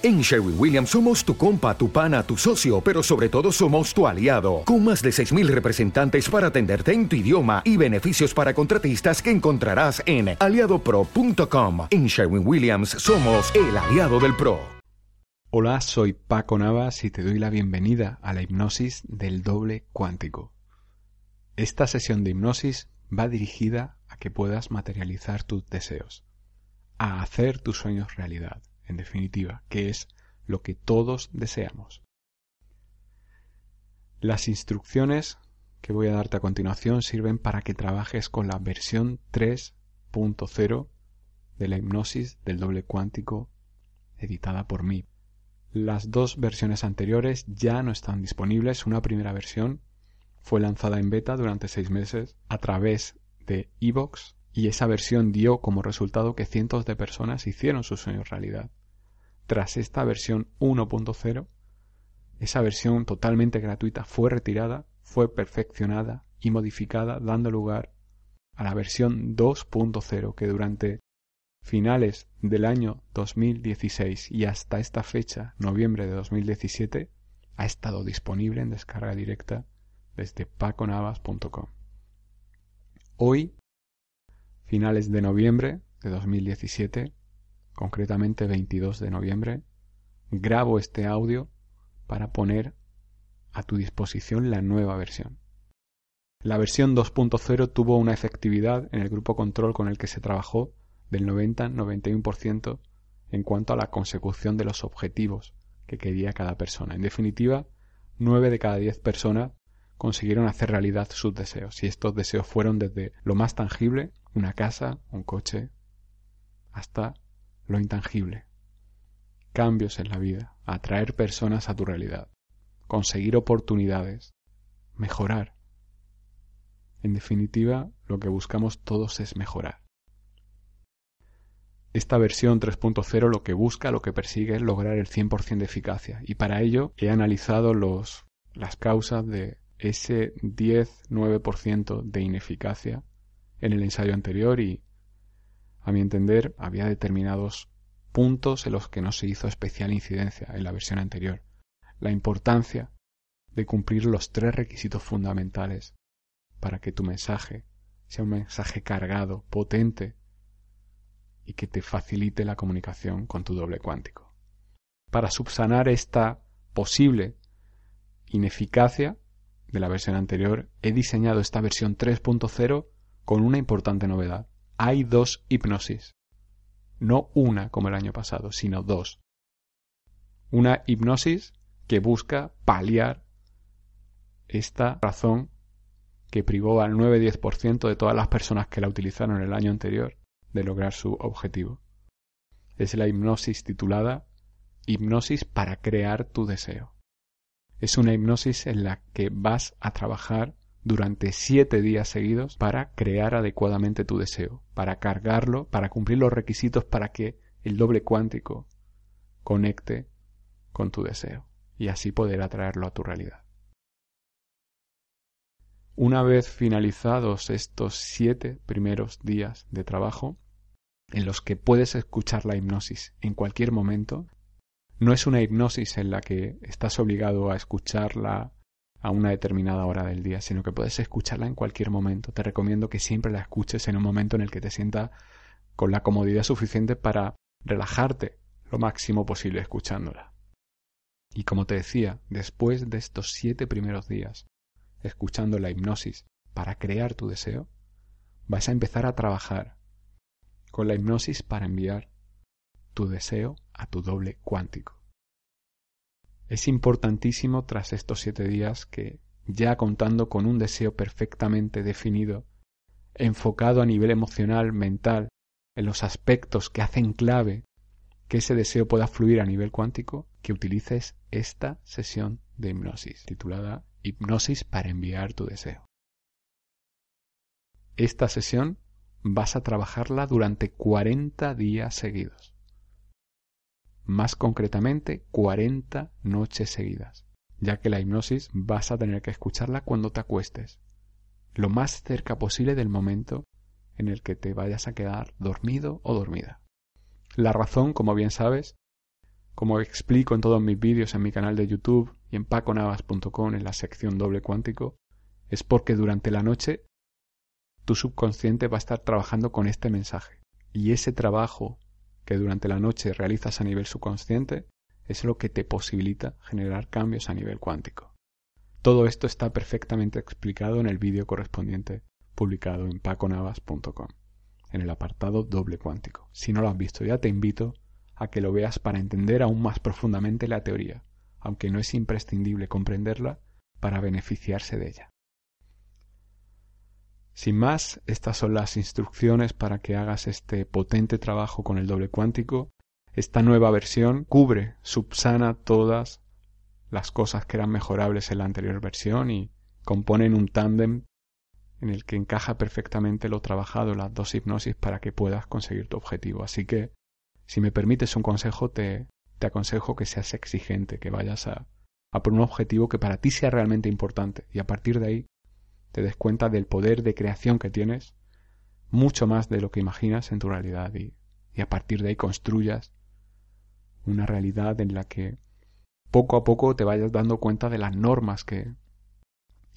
En Sherwin Williams somos tu compa, tu pana, tu socio, pero sobre todo somos tu aliado, con más de 6.000 representantes para atenderte en tu idioma y beneficios para contratistas que encontrarás en aliadopro.com. En Sherwin Williams somos el aliado del PRO. Hola, soy Paco Navas y te doy la bienvenida a la hipnosis del doble cuántico. Esta sesión de hipnosis va dirigida a que puedas materializar tus deseos, a hacer tus sueños realidad en definitiva, que es lo que todos deseamos. Las instrucciones que voy a darte a continuación sirven para que trabajes con la versión 3.0 de la hipnosis del doble cuántico editada por mí. Las dos versiones anteriores ya no están disponibles. Una primera versión fue lanzada en beta durante seis meses a través de Evox y esa versión dio como resultado que cientos de personas hicieron sus sueños realidad tras esta versión 1.0, esa versión totalmente gratuita fue retirada, fue perfeccionada y modificada, dando lugar a la versión 2.0 que durante finales del año 2016 y hasta esta fecha, noviembre de 2017, ha estado disponible en descarga directa desde paconavas.com. Hoy, finales de noviembre de 2017, concretamente 22 de noviembre, grabo este audio para poner a tu disposición la nueva versión. La versión 2.0 tuvo una efectividad en el grupo control con el que se trabajó del 90-91% en cuanto a la consecución de los objetivos que quería cada persona. En definitiva, 9 de cada 10 personas consiguieron hacer realidad sus deseos y estos deseos fueron desde lo más tangible, una casa, un coche, hasta lo intangible, cambios en la vida, atraer personas a tu realidad, conseguir oportunidades, mejorar. En definitiva, lo que buscamos todos es mejorar. Esta versión 3.0 lo que busca, lo que persigue es lograr el 100% de eficacia y para ello he analizado los, las causas de ese 10-9% de ineficacia en el ensayo anterior y a mi entender, había determinados puntos en los que no se hizo especial incidencia en la versión anterior. La importancia de cumplir los tres requisitos fundamentales para que tu mensaje sea un mensaje cargado, potente y que te facilite la comunicación con tu doble cuántico. Para subsanar esta posible ineficacia de la versión anterior, he diseñado esta versión 3.0 con una importante novedad hay dos hipnosis. No una como el año pasado, sino dos. Una hipnosis que busca paliar esta razón que privó al 9-10% de todas las personas que la utilizaron el año anterior de lograr su objetivo. Es la hipnosis titulada Hipnosis para crear tu deseo. Es una hipnosis en la que vas a trabajar durante siete días seguidos para crear adecuadamente tu deseo, para cargarlo, para cumplir los requisitos para que el doble cuántico conecte con tu deseo y así poder atraerlo a tu realidad. Una vez finalizados estos siete primeros días de trabajo, en los que puedes escuchar la hipnosis en cualquier momento, no es una hipnosis en la que estás obligado a escucharla a una determinada hora del día, sino que puedes escucharla en cualquier momento. Te recomiendo que siempre la escuches en un momento en el que te sientas con la comodidad suficiente para relajarte lo máximo posible escuchándola. Y como te decía, después de estos siete primeros días, escuchando la hipnosis para crear tu deseo, vas a empezar a trabajar con la hipnosis para enviar tu deseo a tu doble cuántico. Es importantísimo tras estos siete días que, ya contando con un deseo perfectamente definido, enfocado a nivel emocional, mental, en los aspectos que hacen clave que ese deseo pueda fluir a nivel cuántico, que utilices esta sesión de hipnosis, titulada Hipnosis para enviar tu deseo. Esta sesión vas a trabajarla durante 40 días seguidos más concretamente 40 noches seguidas, ya que la hipnosis vas a tener que escucharla cuando te acuestes, lo más cerca posible del momento en el que te vayas a quedar dormido o dormida. La razón, como bien sabes, como explico en todos mis vídeos en mi canal de YouTube y en paconavas.com en la sección doble cuántico, es porque durante la noche tu subconsciente va a estar trabajando con este mensaje. Y ese trabajo que durante la noche realizas a nivel subconsciente es lo que te posibilita generar cambios a nivel cuántico. Todo esto está perfectamente explicado en el vídeo correspondiente publicado en paconavas.com, en el apartado doble cuántico. Si no lo has visto ya te invito a que lo veas para entender aún más profundamente la teoría, aunque no es imprescindible comprenderla para beneficiarse de ella. Sin más, estas son las instrucciones para que hagas este potente trabajo con el doble cuántico. Esta nueva versión cubre, subsana todas las cosas que eran mejorables en la anterior versión y componen un tándem en el que encaja perfectamente lo trabajado, las dos hipnosis para que puedas conseguir tu objetivo. Así que si me permites un consejo, te, te aconsejo que seas exigente, que vayas a, a por un objetivo que para ti sea realmente importante y a partir de ahí te des cuenta del poder de creación que tienes, mucho más de lo que imaginas en tu realidad y, a partir de ahí construyas una realidad en la que poco a poco te vayas dando cuenta de las normas que,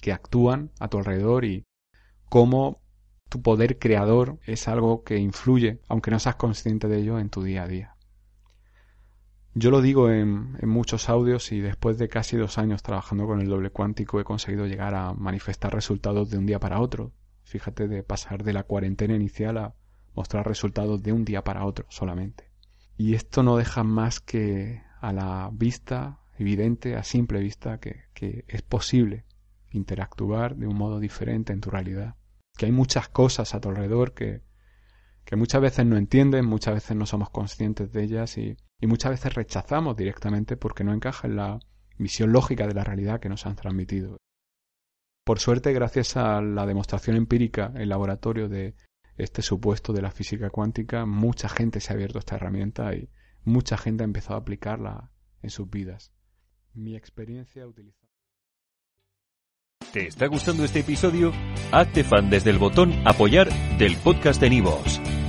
que actúan a tu alrededor y cómo tu poder creador es algo que influye, aunque no seas consciente de ello, en tu día a día. Yo lo digo en, muchos audios y después de casi dos años trabajando con el doble cuántico he conseguido llegar a manifestar resultados de un día para otro. Fíjate de pasar de la cuarentena inicial a mostrar resultados de un día para otro solamente. Y esto no deja más que a la vista evidente, a simple vista, que, que es posible interactuar de un modo diferente en tu realidad que hay muchas cosas a tu alrededor que, que muchas veces no entienden, muchas veces no somos conscientes de ellas y, y muchas veces rechazamos directamente porque no encaja en la visión lógica de la realidad que nos han transmitido. Por suerte, gracias a la demostración empírica en laboratorio de este supuesto de la física cuántica, mucha gente se ha abierto a esta herramienta y mucha gente ha empezado a aplicarla en sus vidas. Mi experiencia utilizando ¿Te está gustando este episodio? Hazte fan desde el botón Apoyar del podcast de Nivos.